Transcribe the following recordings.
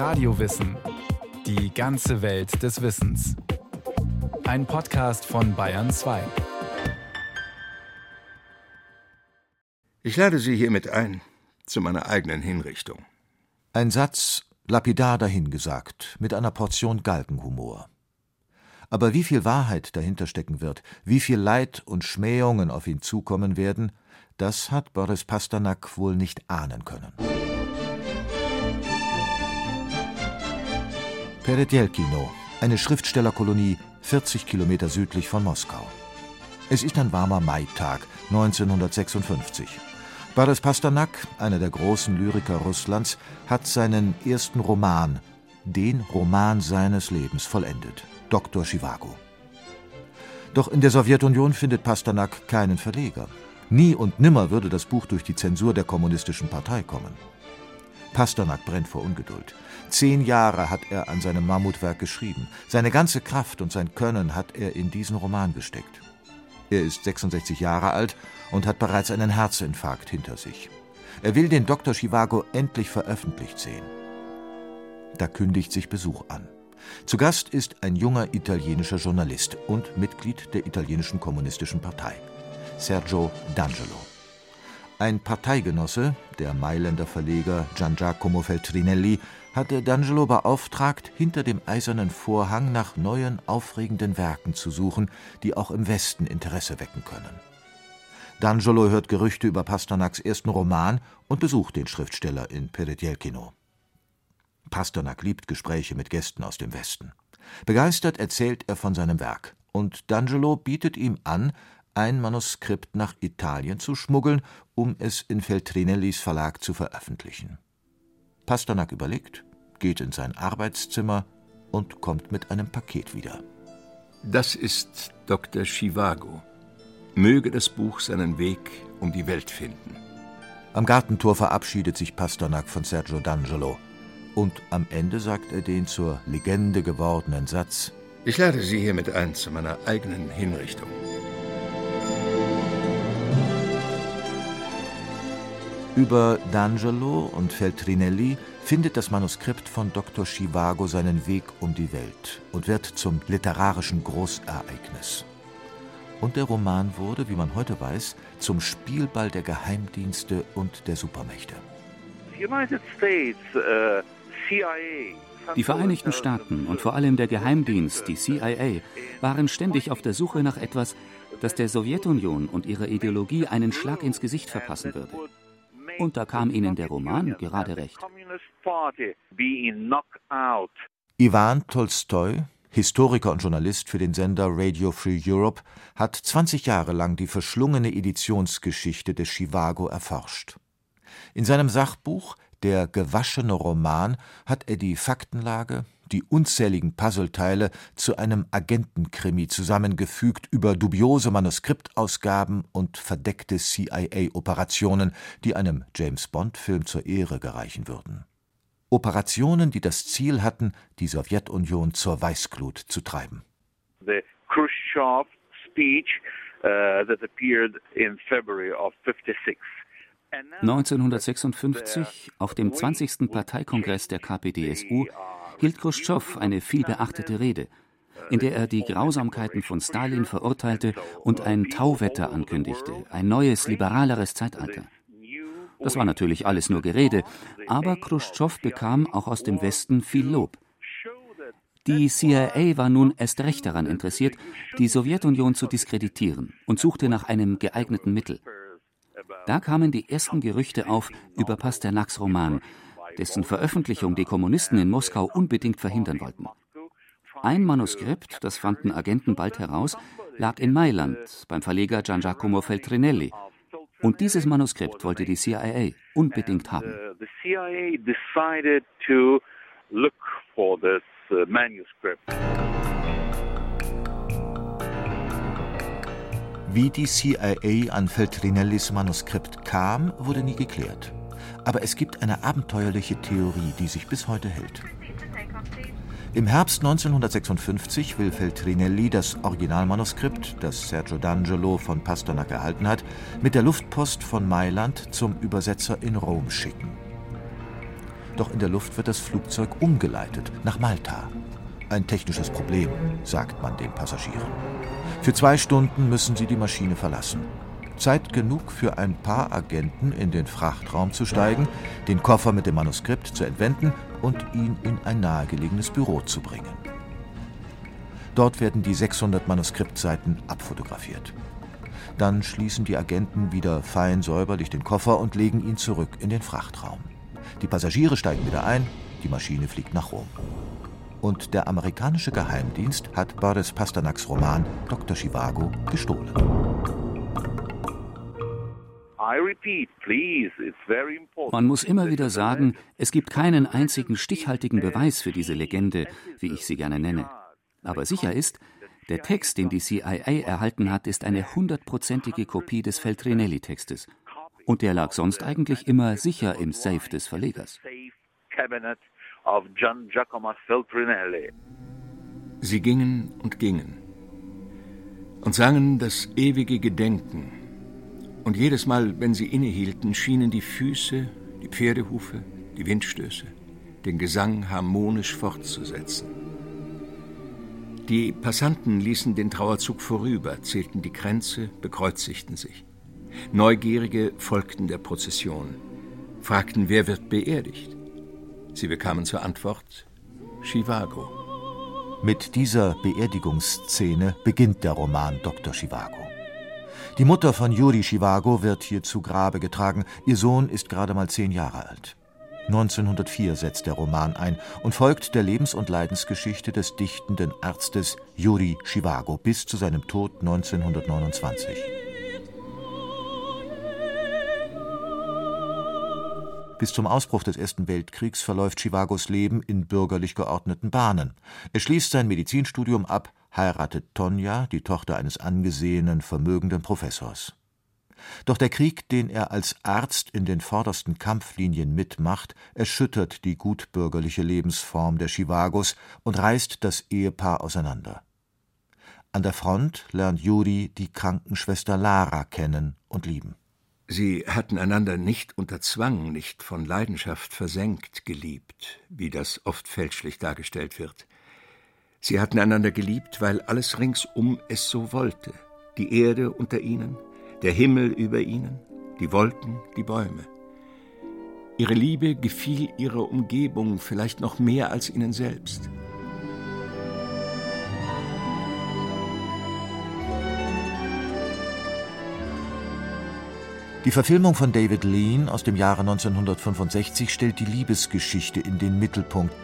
Radiowissen. Die ganze Welt des Wissens. Ein Podcast von Bayern 2. Ich lade Sie hiermit ein zu meiner eigenen Hinrichtung. Ein Satz, lapidar dahingesagt, mit einer Portion Galgenhumor. Aber wie viel Wahrheit dahinter stecken wird, wie viel Leid und Schmähungen auf ihn zukommen werden, das hat Boris Pasternak wohl nicht ahnen können. Peredjelkino, eine Schriftstellerkolonie 40 Kilometer südlich von Moskau. Es ist ein warmer Maitag 1956. Boris Pasternak, einer der großen Lyriker Russlands, hat seinen ersten Roman, den Roman seines Lebens, vollendet. Dr. Chivago. Doch in der Sowjetunion findet Pasternak keinen Verleger. Nie und nimmer würde das Buch durch die Zensur der Kommunistischen Partei kommen. Pasternak brennt vor Ungeduld. Zehn Jahre hat er an seinem Mammutwerk geschrieben. Seine ganze Kraft und sein Können hat er in diesen Roman gesteckt. Er ist 66 Jahre alt und hat bereits einen Herzinfarkt hinter sich. Er will den Dr. Chivago endlich veröffentlicht sehen. Da kündigt sich Besuch an. Zu Gast ist ein junger italienischer Journalist und Mitglied der italienischen kommunistischen Partei. Sergio D'Angelo. Ein Parteigenosse, der Mailänder Verleger Gian Giacomo Feltrinelli, hatte D'Angelo beauftragt, hinter dem eisernen Vorhang nach neuen, aufregenden Werken zu suchen, die auch im Westen Interesse wecken können. D'Angelo hört Gerüchte über Pasternaks ersten Roman und besucht den Schriftsteller in Peredjelkino. Pasternak liebt Gespräche mit Gästen aus dem Westen. Begeistert erzählt er von seinem Werk, und D'Angelo bietet ihm an, ein Manuskript nach Italien zu schmuggeln, um es in Feltrinellis Verlag zu veröffentlichen. Pasternak überlegt, geht in sein Arbeitszimmer und kommt mit einem Paket wieder. Das ist Dr. Chivago. Möge das Buch seinen Weg um die Welt finden. Am Gartentor verabschiedet sich Pasternak von Sergio D'Angelo. Und am Ende sagt er den zur Legende gewordenen Satz: Ich lade Sie hiermit ein zu meiner eigenen Hinrichtung. Über D'Angelo und Feltrinelli findet das Manuskript von Dr. Chivago seinen Weg um die Welt und wird zum literarischen Großereignis. Und der Roman wurde, wie man heute weiß, zum Spielball der Geheimdienste und der Supermächte. Die Vereinigten Staaten und vor allem der Geheimdienst, die CIA, waren ständig auf der Suche nach etwas, das der Sowjetunion und ihrer Ideologie einen Schlag ins Gesicht verpassen würde. Und da kam ihnen der Roman gerade recht. Iwan Tolstoi, Historiker und Journalist für den Sender Radio Free Europe, hat 20 Jahre lang die verschlungene Editionsgeschichte des Chivago erforscht. In seinem Sachbuch Der gewaschene Roman hat er die Faktenlage, die unzähligen Puzzleteile zu einem Agentenkrimi zusammengefügt über dubiose Manuskriptausgaben und verdeckte CIA-Operationen, die einem James-Bond-Film zur Ehre gereichen würden. Operationen, die das Ziel hatten, die Sowjetunion zur Weißglut zu treiben. The Khrushchev speech uh, that appeared in February of 56. 1956, auf dem 20. Parteikongress der KPDSU, hielt Khrushchev eine vielbeachtete Rede, in der er die Grausamkeiten von Stalin verurteilte und ein Tauwetter ankündigte, ein neues, liberaleres Zeitalter. Das war natürlich alles nur Gerede, aber Khrushchev bekam auch aus dem Westen viel Lob. Die CIA war nun erst recht daran interessiert, die Sowjetunion zu diskreditieren und suchte nach einem geeigneten Mittel. Da kamen die ersten Gerüchte auf über Pasternaks Roman, dessen Veröffentlichung die Kommunisten in Moskau unbedingt verhindern wollten. Ein Manuskript, das fanden Agenten bald heraus, lag in Mailand beim Verleger Gian Giacomo Feltrinelli. Und dieses Manuskript wollte die CIA unbedingt haben. The CIA decided to look for this uh, manuscript. Wie die CIA an Feltrinellis Manuskript kam, wurde nie geklärt. Aber es gibt eine abenteuerliche Theorie, die sich bis heute hält. Im Herbst 1956 will Feltrinelli das Originalmanuskript, das Sergio D'Angelo von Pasternak erhalten hat, mit der Luftpost von Mailand zum Übersetzer in Rom schicken. Doch in der Luft wird das Flugzeug umgeleitet nach Malta. Ein technisches Problem, sagt man den Passagieren. Für zwei Stunden müssen sie die Maschine verlassen. Zeit genug für ein paar Agenten in den Frachtraum zu steigen, den Koffer mit dem Manuskript zu entwenden und ihn in ein nahegelegenes Büro zu bringen. Dort werden die 600 Manuskriptseiten abfotografiert. Dann schließen die Agenten wieder fein säuberlich den Koffer und legen ihn zurück in den Frachtraum. Die Passagiere steigen wieder ein, die Maschine fliegt nach Rom. Und der amerikanische Geheimdienst hat Boris Pasternaks Roman Dr. Chivago gestohlen. Man muss immer wieder sagen, es gibt keinen einzigen stichhaltigen Beweis für diese Legende, wie ich sie gerne nenne. Aber sicher ist, der Text, den die CIA erhalten hat, ist eine hundertprozentige Kopie des Feltrinelli-Textes. Und der lag sonst eigentlich immer sicher im Safe des Verlegers. Sie gingen und gingen und sangen das ewige Gedenken. Und jedes Mal, wenn sie innehielten, schienen die Füße, die Pferdehufe, die Windstöße, den Gesang harmonisch fortzusetzen. Die Passanten ließen den Trauerzug vorüber, zählten die Kränze, bekreuzigten sich. Neugierige folgten der Prozession, fragten, wer wird beerdigt. Sie bekamen zur Antwort Chivago. Mit dieser Beerdigungsszene beginnt der Roman Dr. Chivago. Die Mutter von Juri Chivago wird hier zu Grabe getragen. Ihr Sohn ist gerade mal zehn Jahre alt. 1904 setzt der Roman ein und folgt der Lebens- und Leidensgeschichte des dichtenden Arztes Juri Chivago bis zu seinem Tod 1929. Bis zum Ausbruch des Ersten Weltkriegs verläuft Chivagos Leben in bürgerlich geordneten Bahnen. Er schließt sein Medizinstudium ab, heiratet Tonja, die Tochter eines angesehenen, vermögenden Professors. Doch der Krieg, den er als Arzt in den vordersten Kampflinien mitmacht, erschüttert die gutbürgerliche Lebensform der Chivagos und reißt das Ehepaar auseinander. An der Front lernt Juri die Krankenschwester Lara kennen und lieben. Sie hatten einander nicht unter Zwang, nicht von Leidenschaft versenkt geliebt, wie das oft fälschlich dargestellt wird. Sie hatten einander geliebt, weil alles ringsum es so wollte. Die Erde unter ihnen, der Himmel über ihnen, die Wolken, die Bäume. Ihre Liebe gefiel ihrer Umgebung vielleicht noch mehr als ihnen selbst. Die Verfilmung von David Lean aus dem Jahre 1965 stellt die Liebesgeschichte in den Mittelpunkt.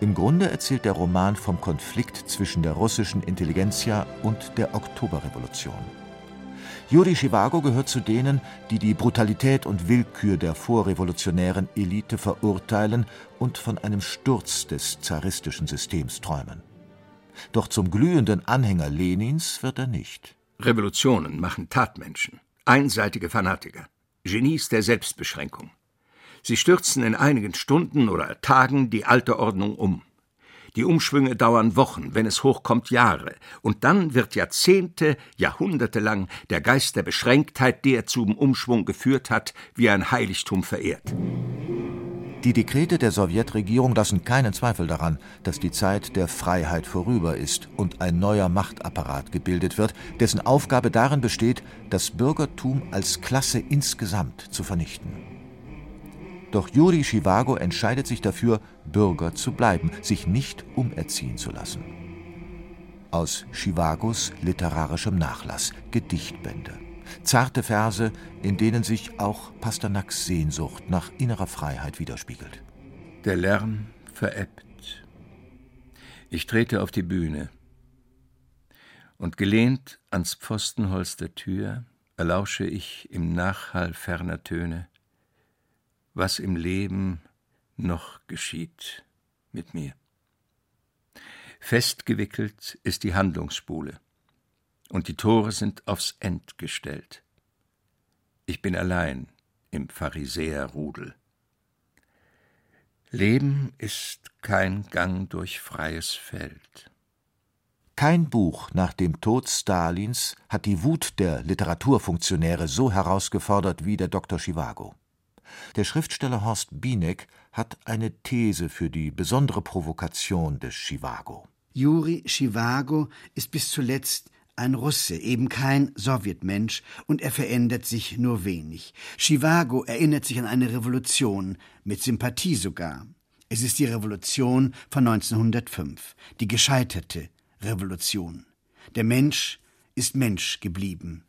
Im Grunde erzählt der Roman vom Konflikt zwischen der russischen Intelligenzia und der Oktoberrevolution. Juri Chivago gehört zu denen, die die Brutalität und Willkür der vorrevolutionären Elite verurteilen und von einem Sturz des zaristischen Systems träumen. Doch zum glühenden Anhänger Lenins wird er nicht. Revolutionen machen Tatmenschen, einseitige Fanatiker, Genies der Selbstbeschränkung. Sie stürzen in einigen Stunden oder Tagen die alte Ordnung um. Die Umschwünge dauern Wochen, wenn es hochkommt Jahre, und dann wird Jahrzehnte, Jahrhunderte lang der Geist der Beschränktheit, der zum Umschwung geführt hat, wie ein Heiligtum verehrt. Die Dekrete der Sowjetregierung lassen keinen Zweifel daran, dass die Zeit der Freiheit vorüber ist und ein neuer Machtapparat gebildet wird, dessen Aufgabe darin besteht, das Bürgertum als Klasse insgesamt zu vernichten. Doch Juri Chivago entscheidet sich dafür, Bürger zu bleiben, sich nicht umerziehen zu lassen. Aus Chivagos literarischem Nachlass Gedichtbände. Zarte Verse, in denen sich auch Pasternaks Sehnsucht nach innerer Freiheit widerspiegelt. Der Lärm verebbt. Ich trete auf die Bühne. Und gelehnt ans Pfostenholz der Tür erlausche ich im Nachhall ferner Töne was im Leben noch geschieht mit mir. Festgewickelt ist die Handlungsspule, und die Tore sind aufs End gestellt. Ich bin allein im Pharisäerrudel. Leben ist kein Gang durch freies Feld. Kein Buch nach dem Tod Stalins hat die Wut der Literaturfunktionäre so herausgefordert wie der Dr. Chivago. Der Schriftsteller Horst Bienek hat eine These für die besondere Provokation des Chivago. Juri Chivago ist bis zuletzt ein Russe, eben kein Sowjetmensch, und er verändert sich nur wenig. Chivago erinnert sich an eine Revolution, mit Sympathie sogar. Es ist die Revolution von 1905, die gescheiterte Revolution. Der Mensch ist Mensch geblieben.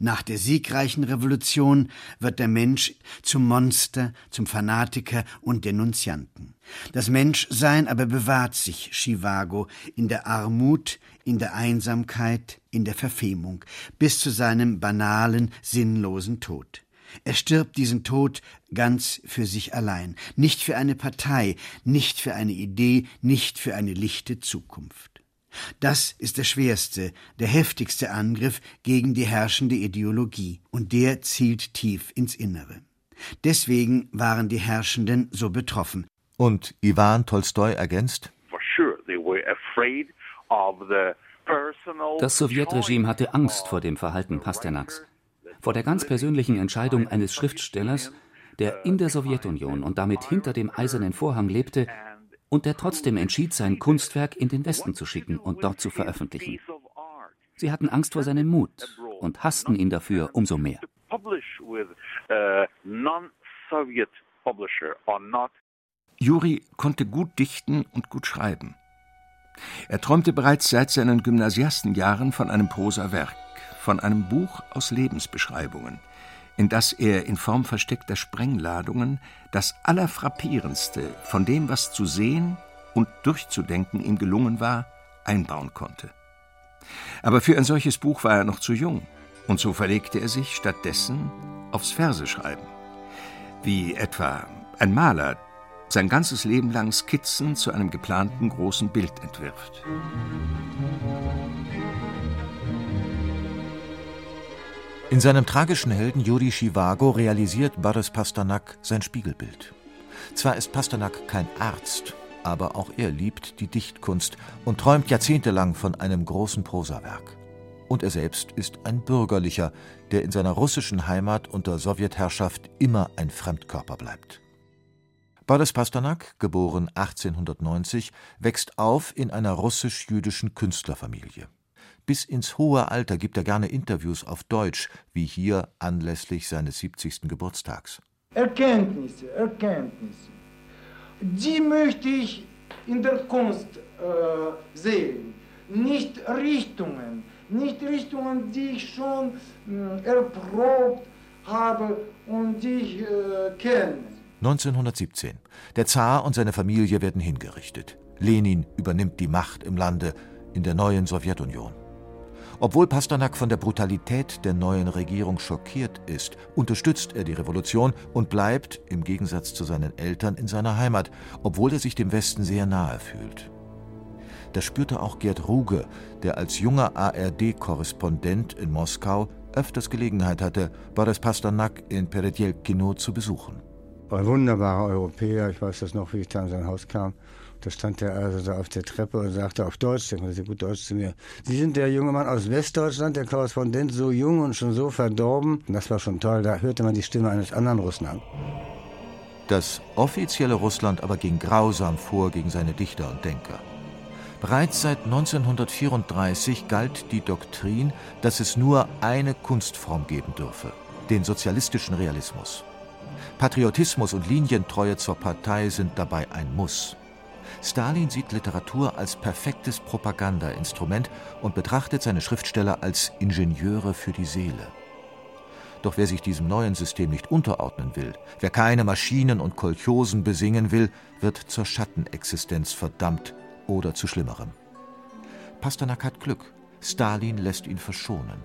Nach der siegreichen Revolution wird der Mensch zum Monster, zum Fanatiker und Denunzianten. Das Menschsein aber bewahrt sich Chivago in der Armut, in der Einsamkeit, in der Verfemung, bis zu seinem banalen, sinnlosen Tod. Er stirbt diesen Tod ganz für sich allein, nicht für eine Partei, nicht für eine Idee, nicht für eine lichte Zukunft. Das ist der schwerste, der heftigste Angriff gegen die herrschende Ideologie, und der zielt tief ins Innere. Deswegen waren die Herrschenden so betroffen. Und Iwan Tolstoi ergänzt Das Sowjetregime hatte Angst vor dem Verhalten Pasternaks, vor der ganz persönlichen Entscheidung eines Schriftstellers, der in der Sowjetunion und damit hinter dem eisernen Vorhang lebte und der trotzdem entschied, sein Kunstwerk in den Westen zu schicken und dort zu veröffentlichen. Sie hatten Angst vor seinem Mut und hassten ihn dafür umso mehr. Juri konnte gut dichten und gut schreiben. Er träumte bereits seit seinen Gymnasiastenjahren von einem Prosawerk, von einem Buch aus Lebensbeschreibungen, in das er in Form versteckter Sprengladungen das Allerfrappierendste von dem, was zu sehen und durchzudenken ihm gelungen war, einbauen konnte. Aber für ein solches Buch war er noch zu jung, und so verlegte er sich stattdessen aufs Verseschreiben. Wie etwa ein Maler sein ganzes Leben lang Skizzen zu einem geplanten großen Bild entwirft. In seinem tragischen Helden Juri Chivago realisiert Boris Pasternak sein Spiegelbild. Zwar ist Pasternak kein Arzt, aber auch er liebt die Dichtkunst und träumt jahrzehntelang von einem großen Prosawerk. Und er selbst ist ein Bürgerlicher, der in seiner russischen Heimat unter Sowjetherrschaft immer ein Fremdkörper bleibt. Boris Pasternak, geboren 1890, wächst auf in einer russisch-jüdischen Künstlerfamilie. Bis ins hohe Alter gibt er gerne Interviews auf Deutsch, wie hier anlässlich seines 70. Geburtstags. Erkenntnisse, Erkenntnisse. Die möchte ich in der Kunst äh, sehen, nicht Richtungen, nicht Richtungen, die ich schon äh, erprobt habe und die ich äh, kenne. 1917. Der Zar und seine Familie werden hingerichtet. Lenin übernimmt die Macht im Lande in der neuen Sowjetunion. Obwohl Pasternak von der Brutalität der neuen Regierung schockiert ist, unterstützt er die Revolution und bleibt, im Gegensatz zu seinen Eltern, in seiner Heimat, obwohl er sich dem Westen sehr nahe fühlt. Das spürte auch Gerd Ruge, der als junger ARD-Korrespondent in Moskau öfters Gelegenheit hatte, Boris Pasternak in Peredjelkino zu besuchen. Ein wunderbarer Europäer, ich weiß das noch, wie ich da in sein Haus kam. Da stand er also da auf der Treppe und sagte auf Deutsch, der konnte gut Deutsch zu mir. Sie sind der junge Mann aus Westdeutschland, der Korrespondent, so jung und schon so verdorben. Das war schon toll, da hörte man die Stimme eines anderen Russen an. Das offizielle Russland aber ging grausam vor gegen seine Dichter und Denker. Bereits seit 1934 galt die Doktrin, dass es nur eine Kunstform geben dürfe, den sozialistischen Realismus. Patriotismus und Linientreue zur Partei sind dabei ein Muss. Stalin sieht Literatur als perfektes Propagandainstrument und betrachtet seine Schriftsteller als Ingenieure für die Seele. Doch wer sich diesem neuen System nicht unterordnen will, wer keine Maschinen und Kolchosen besingen will, wird zur Schattenexistenz verdammt oder zu Schlimmerem. Pasternak hat Glück. Stalin lässt ihn verschonen.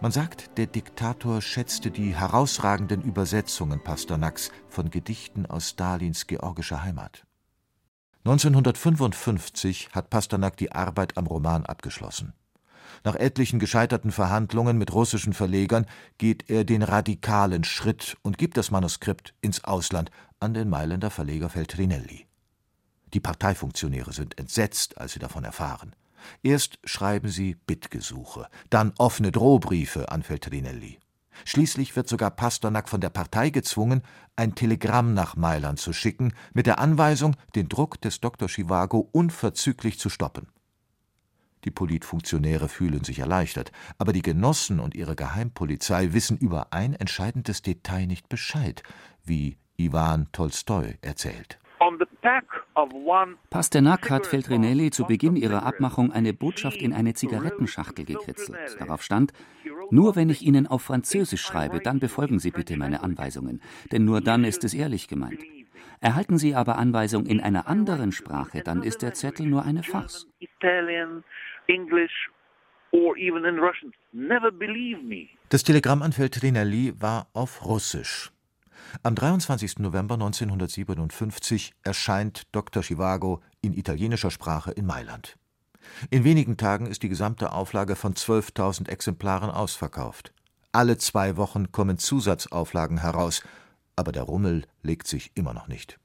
Man sagt, der Diktator schätzte die herausragenden Übersetzungen Pasternaks von Gedichten aus Stalins georgischer Heimat. 1955 hat Pasternak die Arbeit am Roman abgeschlossen. Nach etlichen gescheiterten Verhandlungen mit russischen Verlegern geht er den radikalen Schritt und gibt das Manuskript ins Ausland an den Mailänder Verleger Feltrinelli. Die Parteifunktionäre sind entsetzt, als sie davon erfahren. Erst schreiben sie Bittgesuche, dann offene Drohbriefe an Feltrinelli. Schließlich wird sogar Pasternak von der Partei gezwungen, ein Telegramm nach Mailand zu schicken, mit der Anweisung, den Druck des Dr. Chivago unverzüglich zu stoppen. Die Politfunktionäre fühlen sich erleichtert, aber die Genossen und ihre Geheimpolizei wissen über ein entscheidendes Detail nicht Bescheid, wie Iwan Tolstoi erzählt. Pasternak hat Feltrinelli zu Beginn ihrer Abmachung eine Botschaft in eine Zigarettenschachtel gekritzelt. Darauf stand: Nur wenn ich Ihnen auf Französisch schreibe, dann befolgen Sie bitte meine Anweisungen, denn nur dann ist es ehrlich gemeint. Erhalten Sie aber Anweisung in einer anderen Sprache, dann ist der Zettel nur eine Farce. Das Telegramm an Feltrinelli war auf Russisch. Am 23. November 1957 erscheint Dr. Chivago in italienischer Sprache in Mailand. In wenigen Tagen ist die gesamte Auflage von 12.000 Exemplaren ausverkauft. Alle zwei Wochen kommen Zusatzauflagen heraus, aber der Rummel legt sich immer noch nicht.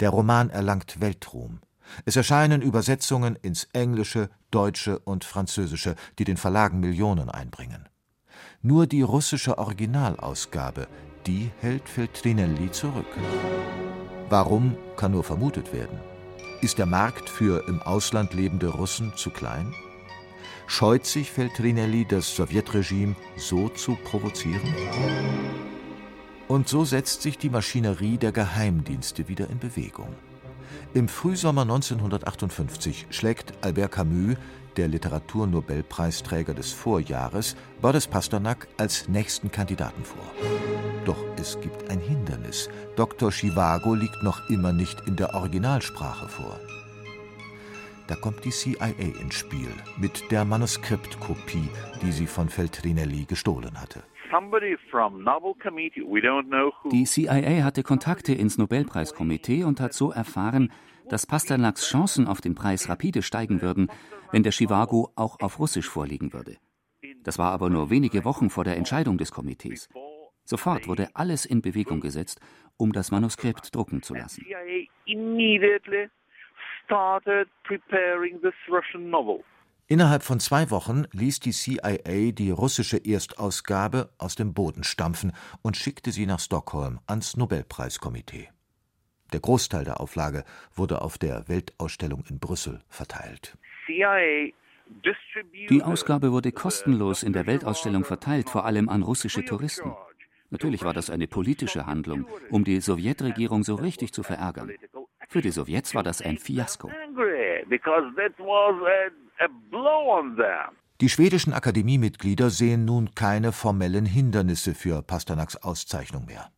Der Roman erlangt Weltruhm. Es erscheinen Übersetzungen ins Englische, Deutsche und Französische, die den Verlagen Millionen einbringen. Nur die russische Originalausgabe die hält Feltrinelli zurück. Warum, kann nur vermutet werden. Ist der Markt für im Ausland lebende Russen zu klein? Scheut sich Feltrinelli, das Sowjetregime so zu provozieren? Und so setzt sich die Maschinerie der Geheimdienste wieder in Bewegung. Im Frühsommer 1958 schlägt Albert Camus, der Literaturnobelpreisträger des Vorjahres, Boris Pasternak als nächsten Kandidaten vor. Doch es gibt ein Hindernis. Dr. Chivago liegt noch immer nicht in der Originalsprache vor. Da kommt die CIA ins Spiel mit der Manuskriptkopie, die sie von Feltrinelli gestohlen hatte. Die CIA hatte Kontakte ins Nobelpreiskomitee und hat so erfahren, dass Pasternaks Chancen auf den Preis rapide steigen würden, wenn der Chivago auch auf Russisch vorliegen würde. Das war aber nur wenige Wochen vor der Entscheidung des Komitees. Sofort wurde alles in Bewegung gesetzt, um das Manuskript drucken zu lassen. Innerhalb von zwei Wochen ließ die CIA die russische Erstausgabe aus dem Boden stampfen und schickte sie nach Stockholm ans Nobelpreiskomitee. Der Großteil der Auflage wurde auf der Weltausstellung in Brüssel verteilt. Die Ausgabe wurde kostenlos in der Weltausstellung verteilt, vor allem an russische Touristen. Natürlich war das eine politische Handlung, um die Sowjetregierung so richtig zu verärgern. Für die Sowjets war das ein Fiasko. Die schwedischen Akademiemitglieder sehen nun keine formellen Hindernisse für Pasternaks Auszeichnung mehr.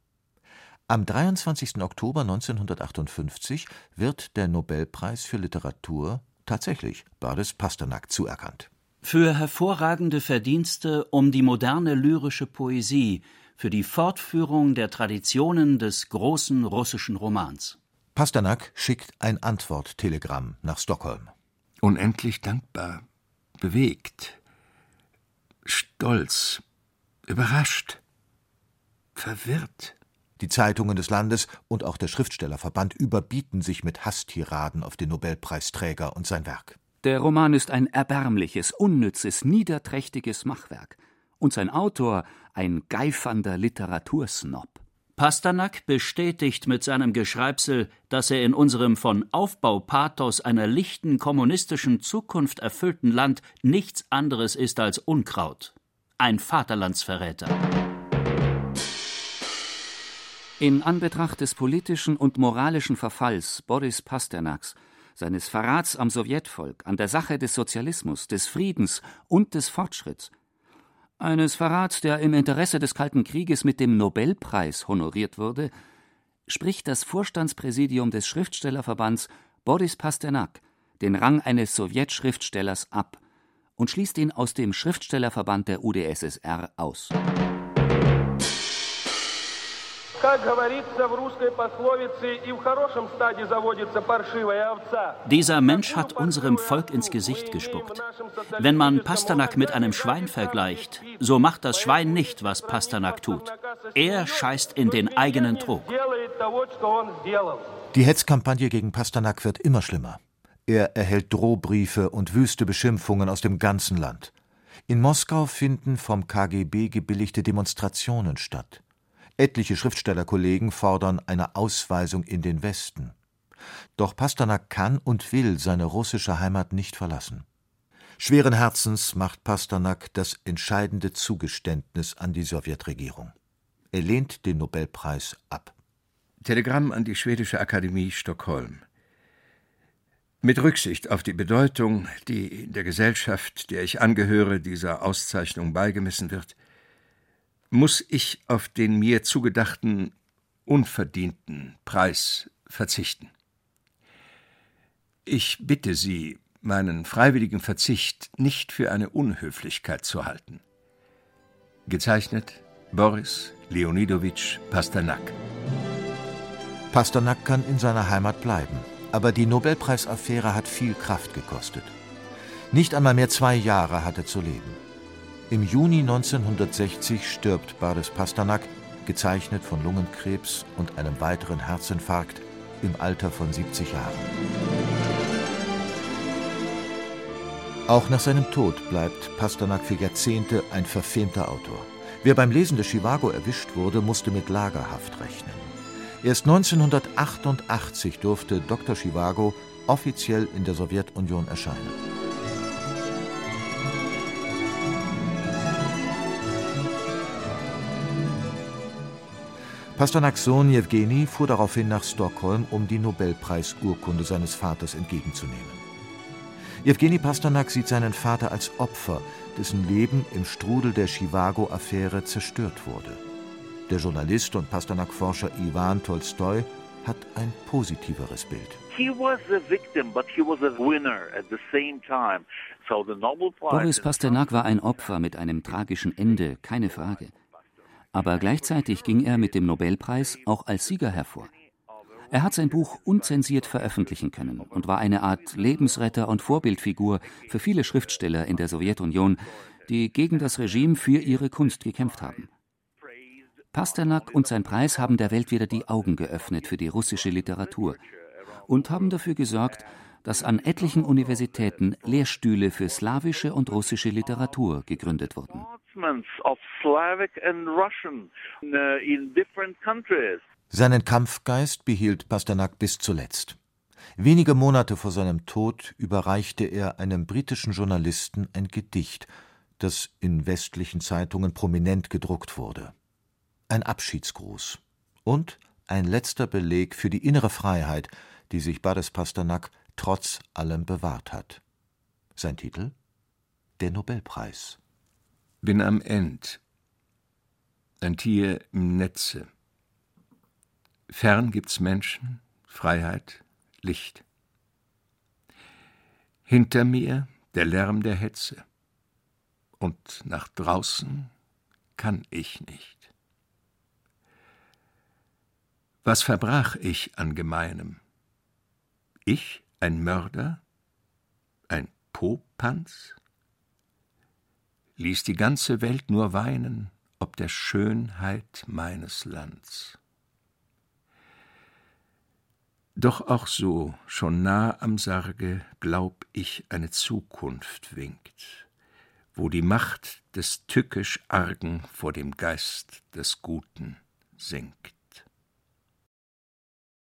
Am 23. Oktober 1958 wird der Nobelpreis für Literatur tatsächlich Boris Pasternak zuerkannt. Für hervorragende Verdienste um die moderne lyrische Poesie für die Fortführung der Traditionen des großen russischen Romans. Pasternak schickt ein Antworttelegramm nach Stockholm. Unendlich dankbar, bewegt, stolz, überrascht, verwirrt. Die Zeitungen des Landes und auch der Schriftstellerverband überbieten sich mit Hasstiraden auf den Nobelpreisträger und sein Werk. Der Roman ist ein erbärmliches, unnützes, niederträchtiges Machwerk und sein Autor ein geifernder Literatursnob. Pasternak bestätigt mit seinem Geschreibsel, dass er in unserem von Aufbaupathos einer lichten kommunistischen Zukunft erfüllten Land nichts anderes ist als Unkraut. Ein Vaterlandsverräter. In Anbetracht des politischen und moralischen Verfalls Boris Pasternaks, seines Verrats am Sowjetvolk, an der Sache des Sozialismus, des Friedens und des Fortschritts, eines Verrats, der im Interesse des Kalten Krieges mit dem Nobelpreis honoriert wurde, spricht das Vorstandspräsidium des Schriftstellerverbands Boris Pasternak den Rang eines Sowjetschriftstellers ab und schließt ihn aus dem Schriftstellerverband der UdSSR aus. Dieser Mensch hat unserem Volk ins Gesicht gespuckt. Wenn man Pasternak mit einem Schwein vergleicht, so macht das Schwein nicht, was Pasternak tut. Er scheißt in den eigenen Trog. Die Hetzkampagne gegen Pasternak wird immer schlimmer. Er erhält Drohbriefe und wüste Beschimpfungen aus dem ganzen Land. In Moskau finden vom KGB gebilligte Demonstrationen statt. Etliche Schriftstellerkollegen fordern eine Ausweisung in den Westen. Doch Pasternak kann und will seine russische Heimat nicht verlassen. Schweren Herzens macht Pasternak das entscheidende Zugeständnis an die Sowjetregierung. Er lehnt den Nobelpreis ab. Telegramm an die Schwedische Akademie Stockholm. Mit Rücksicht auf die Bedeutung, die in der Gesellschaft, der ich angehöre, dieser Auszeichnung beigemessen wird, muss ich auf den mir zugedachten unverdienten Preis verzichten. Ich bitte Sie, meinen freiwilligen Verzicht nicht für eine Unhöflichkeit zu halten. Gezeichnet Boris Leonidowitsch Pasternak. Pasternak kann in seiner Heimat bleiben, aber die Nobelpreisaffäre hat viel Kraft gekostet. Nicht einmal mehr zwei Jahre hat er zu leben. Im Juni 1960 stirbt Boris Pasternak, gezeichnet von Lungenkrebs und einem weiteren Herzinfarkt, im Alter von 70 Jahren. Auch nach seinem Tod bleibt Pasternak für Jahrzehnte ein verfemter Autor. Wer beim Lesen des Chivago erwischt wurde, musste mit Lagerhaft rechnen. Erst 1988 durfte Dr. Chivago offiziell in der Sowjetunion erscheinen. Pasternaks Sohn Jewgeni fuhr daraufhin nach Stockholm, um die Nobelpreisurkunde seines Vaters entgegenzunehmen. Jewgeni Pasternak sieht seinen Vater als Opfer, dessen Leben im Strudel der Chivago-Affäre zerstört wurde. Der Journalist und Pasternak-Forscher Iwan Tolstoi hat ein positiveres Bild. Boris Pasternak war ein Opfer mit einem tragischen Ende, keine Frage aber gleichzeitig ging er mit dem Nobelpreis auch als Sieger hervor. Er hat sein Buch unzensiert veröffentlichen können und war eine Art Lebensretter und Vorbildfigur für viele Schriftsteller in der Sowjetunion, die gegen das Regime für ihre Kunst gekämpft haben. Pasternak und sein Preis haben der Welt wieder die Augen geöffnet für die russische Literatur und haben dafür gesorgt, dass an etlichen Universitäten Lehrstühle für slawische und russische Literatur gegründet wurden. Seinen Kampfgeist behielt Pasternak bis zuletzt. Wenige Monate vor seinem Tod überreichte er einem britischen Journalisten ein Gedicht, das in westlichen Zeitungen prominent gedruckt wurde. Ein Abschiedsgruß und ein letzter Beleg für die innere Freiheit, die sich Boris Pasternak trotz allem bewahrt hat. Sein Titel? Der Nobelpreis. Bin am End. Ein Tier im Netze. Fern gibt's Menschen, Freiheit, Licht. Hinter mir der Lärm der Hetze. Und nach draußen kann ich nicht. Was verbrach ich an Gemeinem? Ich ein Mörder? Ein Popanz? Ließ die ganze Welt nur weinen, ob der Schönheit meines Lands. Doch auch so, schon nah am Sarge, glaub ich, eine Zukunft winkt, wo die Macht des tückisch Argen vor dem Geist des Guten sinkt.